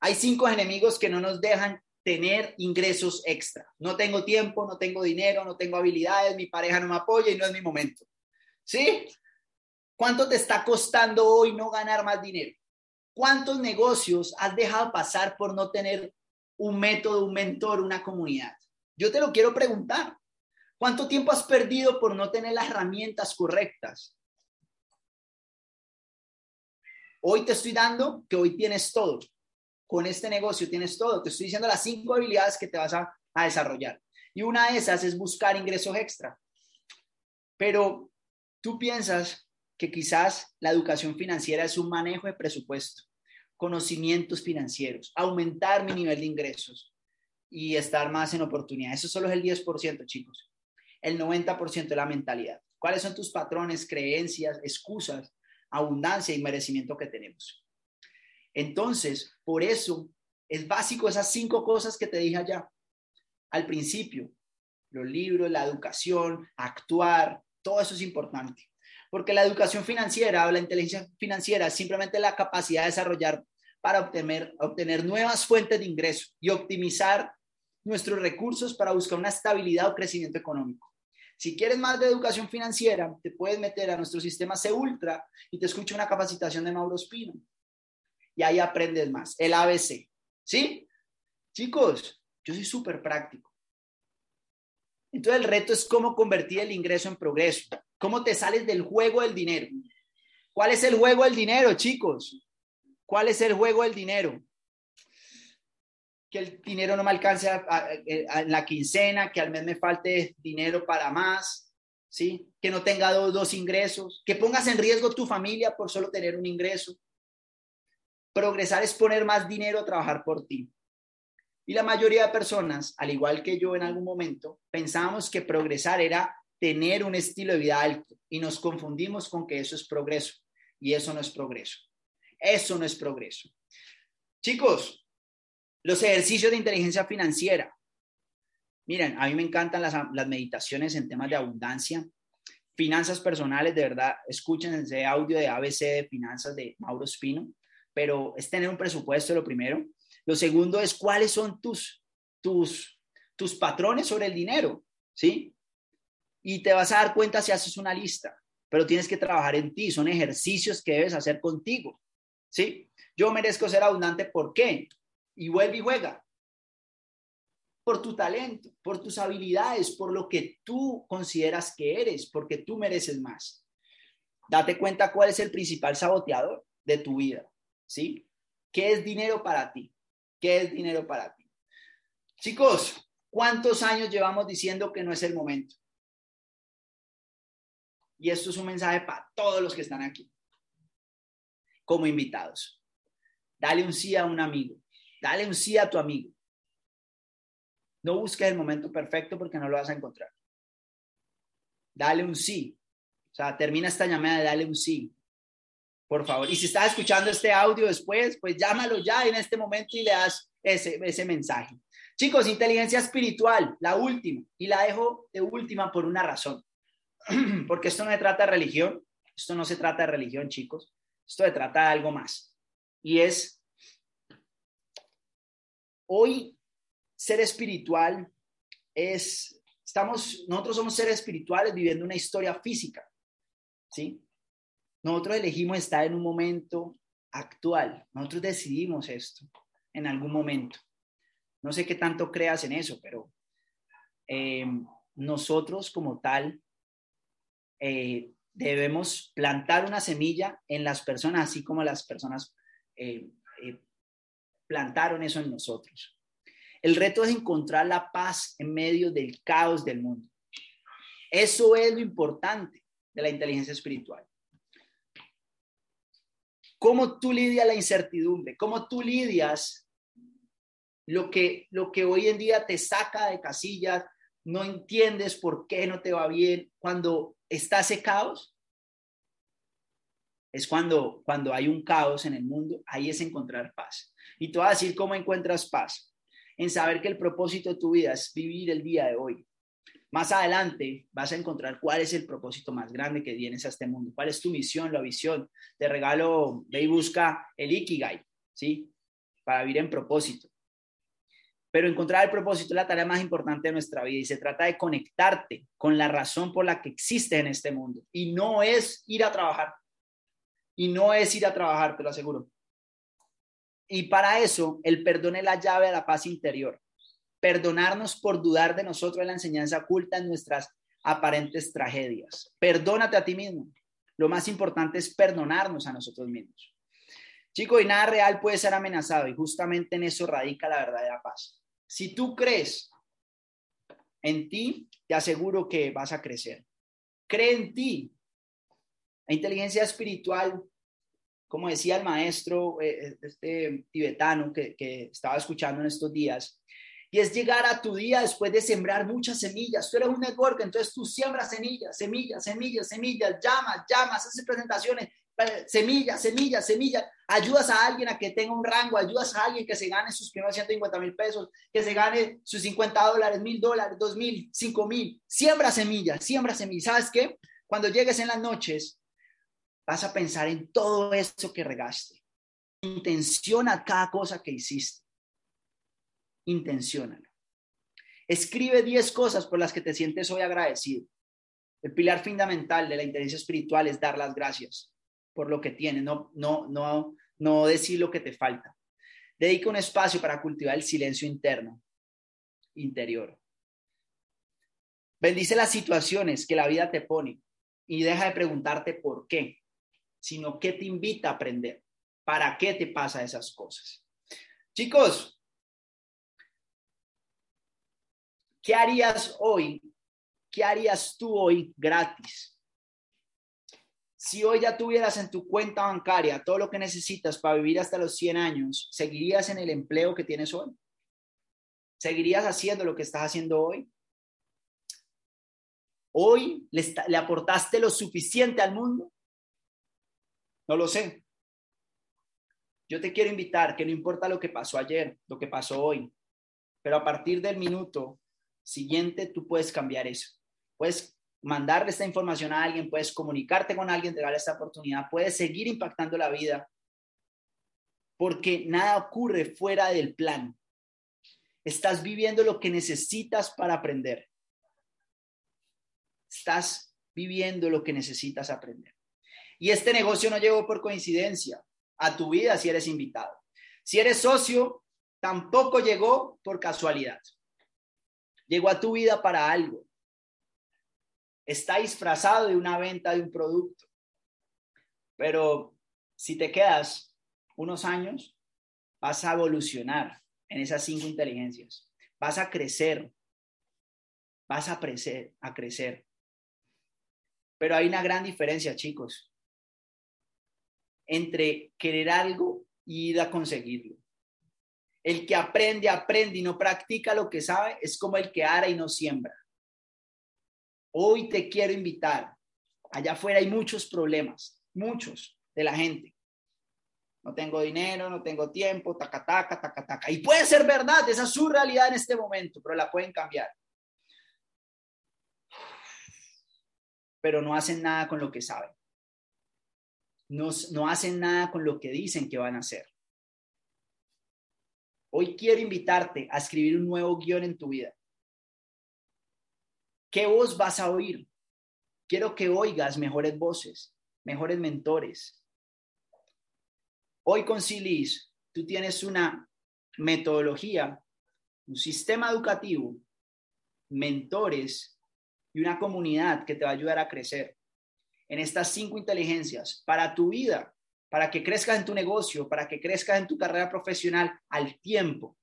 Hay cinco enemigos que no nos dejan tener ingresos extra. No tengo tiempo, no tengo dinero, no tengo habilidades, mi pareja no me apoya y no es mi momento. ¿Sí? ¿Cuánto te está costando hoy no ganar más dinero? ¿Cuántos negocios has dejado pasar por no tener un método, un mentor, una comunidad? Yo te lo quiero preguntar. ¿Cuánto tiempo has perdido por no tener las herramientas correctas? Hoy te estoy dando que hoy tienes todo. Con este negocio tienes todo. Te estoy diciendo las cinco habilidades que te vas a, desarrollar. Y una de esas es buscar ingresos extra. Pero tú piensas que quizás la educación financiera es un manejo de presupuesto, conocimientos financieros, aumentar mi nivel de ingresos y estar más en oportunidad. Eso solo es el 10%, chicos. El 90% de la mentalidad. ¿Cuáles son tus patrones, creencias, excusas abundancia y merecimiento que tenemos. Entonces, por eso es básico esas cinco cosas que te dije allá al principio. Los libros, la educación, actuar, todo eso es importante. Porque la educación financiera o la inteligencia financiera es simplemente la capacidad de desarrollar para obtener, obtener nuevas fuentes de ingreso y optimizar nuestros recursos para buscar una estabilidad o crecimiento económico. Si quieres más de educación financiera, te puedes meter a nuestro sistema C Ultra y te escucha una capacitación de Mauro Espino. Y ahí aprendes más, el ABC. ¿Sí? Chicos, yo soy súper práctico. Entonces el reto es cómo convertir el ingreso en progreso. ¿Cómo te sales del juego del dinero? ¿Cuál es el juego del dinero, chicos? ¿Cuál es el juego del dinero? Que el dinero no me alcance en la quincena, que al mes me falte dinero para más, ¿sí? Que no tenga dos, dos ingresos, que pongas en riesgo tu familia por solo tener un ingreso. Progresar es poner más dinero a trabajar por ti. Y la mayoría de personas, al igual que yo en algún momento, pensábamos que progresar era tener un estilo de vida alto y nos confundimos con que eso es progreso. Y eso no es progreso. Eso no es progreso. Chicos, los ejercicios de inteligencia financiera. Miren, a mí me encantan las, meditaciones en temas de abundancia, finanzas personales, de verdad, escuchen ese audio de ABC de finanzas de Mauro Espino, pero es tener un presupuesto lo primero. Lo segundo es cuáles son tus, tus, tus patrones sobre el dinero, ¿sí? Y te vas a dar cuenta si haces una lista, pero tienes que trabajar en ti, son ejercicios que debes hacer contigo, ¿sí? Yo merezco ser abundante, ¿por qué? Y vuelve y juega. Por tu talento, por tus habilidades, por lo que tú consideras que eres, porque tú mereces más. Date cuenta cuál es el principal saboteador de tu vida, ¿sí? ¿Qué es dinero para ti? ¿Qué es dinero para ti? Chicos, ¿cuántos años llevamos diciendo que no es el momento? Y esto es un mensaje para todos los que están aquí, como invitados. Dale un sí a un amigo, dale un sí a tu amigo. No busques el momento perfecto porque no lo vas a encontrar. Dale un sí. O sea, termina esta llamada dale un sí. Por favor. Y si estás escuchando este audio después, pues llámalo ya en este momento y le das ese, ese mensaje. Chicos, inteligencia espiritual, la última. Y la dejo de última por una razón. (clears throat) Porque esto no se trata de religión. Esto no se trata de religión, chicos. Esto se trata de algo más. Y es, hoy ser espiritual es, estamos, nosotros somos seres espirituales viviendo una historia física, ¿sí? Nosotros elegimos estar en un momento actual, nosotros decidimos esto en algún momento. No sé qué tanto creas en eso, pero eh, nosotros como tal eh, debemos plantar una semilla en las personas, así como las personas eh, plantaron eso en nosotros. El reto es encontrar la paz en medio del caos del mundo. Eso es lo importante de la inteligencia espiritual. ¿Cómo tú lidias la incertidumbre? ¿Cómo tú lidias lo que, lo que hoy en día te saca de casillas? No entiendes por qué no te va bien. Cuando está ese caos, es cuando, cuando hay un caos en el mundo, ahí es encontrar paz. Y te voy a decir cómo encuentras paz en saber que el propósito de tu vida es vivir el día de hoy. Más adelante vas a encontrar cuál es el propósito más grande que tienes a este mundo, cuál es tu misión, la visión. Te regalo, ve y busca el Ikigai, ¿sí? Para vivir en propósito. Pero encontrar el propósito es la tarea más importante de nuestra vida y se trata de conectarte con la razón por la que existe en este mundo. Y no es ir a trabajar. Y no es ir a trabajar, te lo aseguro. Y para eso, el perdón es la llave a la paz interior. Perdonarnos por dudar de nosotros es la enseñanza oculta en nuestras aparentes tragedias. Perdónate a ti mismo. Lo más importante es perdonarnos a nosotros mismos. Chico, y nada real puede ser amenazado y justamente en eso radica la verdadera paz. Si tú crees en ti, te aseguro que vas a crecer. Cree en ti. La inteligencia espiritual como decía el maestro, eh, eh, este tibetano que, estaba escuchando en estos días, y es llegar a tu día después de sembrar muchas semillas. Tú eres un network, entonces tú siembras semillas, semillas, semillas, semillas, llamas, llamas, haces presentaciones, eh, semillas, semillas, semillas. Ayudas a alguien a que tenga un rango, ayudas a alguien que se gane sus primeros 150 mil pesos, que se gane sus 50 dólares, mil dólares, dos mil, cinco mil. Siembra semillas, siembra semillas. ¿Sabes qué? Cuando llegues en las noches, vas a pensar en todo eso que regaste. Intenciona cada cosa que hiciste. Intenciónalo. Escribe 10 cosas por las que te sientes hoy agradecido. El pilar fundamental de la inteligencia espiritual es dar las gracias por lo que tienes, no, no, no, no decir lo que te falta. Dedica un espacio para cultivar el silencio interno, interior. Bendice las situaciones que la vida te pone y deja de preguntarte por qué sino que te invita a aprender. ¿Para qué te pasa esas cosas? Chicos, ¿qué harías hoy? ¿Qué harías tú hoy gratis? Si hoy ya tuvieras en tu cuenta bancaria todo lo que necesitas para vivir hasta los 100 años, ¿seguirías en el empleo que tienes hoy? ¿Seguirías haciendo lo que estás haciendo hoy? ¿Hoy le aportaste lo suficiente al mundo? No lo sé. Yo te quiero invitar que no importa lo que pasó ayer, lo que pasó hoy, pero a partir del minuto siguiente tú puedes cambiar eso. Puedes mandarle esta información a alguien, puedes comunicarte con alguien, darle esta oportunidad, puedes seguir impactando la vida, porque nada ocurre fuera del plan. Estás viviendo lo que necesitas para aprender. Estás viviendo lo que necesitas aprender. Y este negocio no llegó por coincidencia a tu vida si eres invitado. Si eres socio, tampoco llegó por casualidad. Llegó a tu vida para algo. Está disfrazado de una venta de un producto. Pero si te quedas unos años, vas a evolucionar en esas cinco inteligencias, vas a crecer, vas a crecer, a crecer. Pero hay una gran diferencia, chicos, entre querer algo y ir a conseguirlo. El que aprende, aprende y no practica lo que sabe es como el que ara y no siembra. Hoy te quiero invitar. Allá afuera hay muchos problemas, muchos de la gente. No tengo dinero, no tengo tiempo, taca, taca, taca, taca. Y puede ser verdad, esa es su realidad en este momento, pero la pueden cambiar. Pero no hacen nada con lo que saben. No, hacen nada con lo que dicen que van a hacer. Hoy quiero invitarte a escribir un nuevo guion en tu vida. ¿Qué voz vas a oír? Quiero que oigas mejores voces, mejores mentores. Hoy con Silis, tú tienes una metodología, un sistema educativo, mentores y una comunidad que te va a ayudar a crecer en estas cinco inteligencias para tu vida, para que crezcas en tu negocio, para que crezcas en tu carrera profesional al tiempo,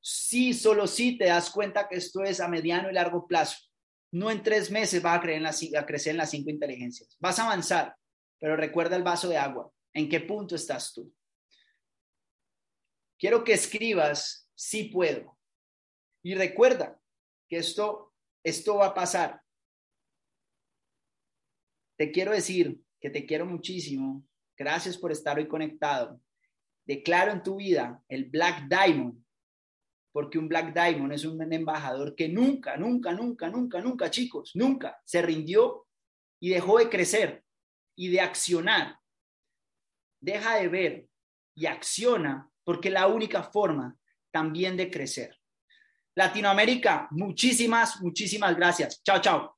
si solo si te das cuenta que esto es a mediano y largo plazo. No en tres meses vas a, creer en a crecer en las cinco inteligencias. Vas a avanzar, pero recuerda el vaso de agua. ¿En qué punto estás tú? Quiero que escribas, sí puedo. Y recuerda que esto, esto va a pasar. Te quiero decir que te quiero muchísimo. Gracias por estar hoy conectado. Declaro en tu vida el Black Diamond porque un Black Diamond es un embajador que nunca, nunca, nunca, nunca, nunca, chicos, nunca se rindió y dejó de crecer y de accionar. Deja de ver y acciona porque la única forma también de crecer. Latinoamérica, muchísimas, muchísimas gracias. Chao, chao.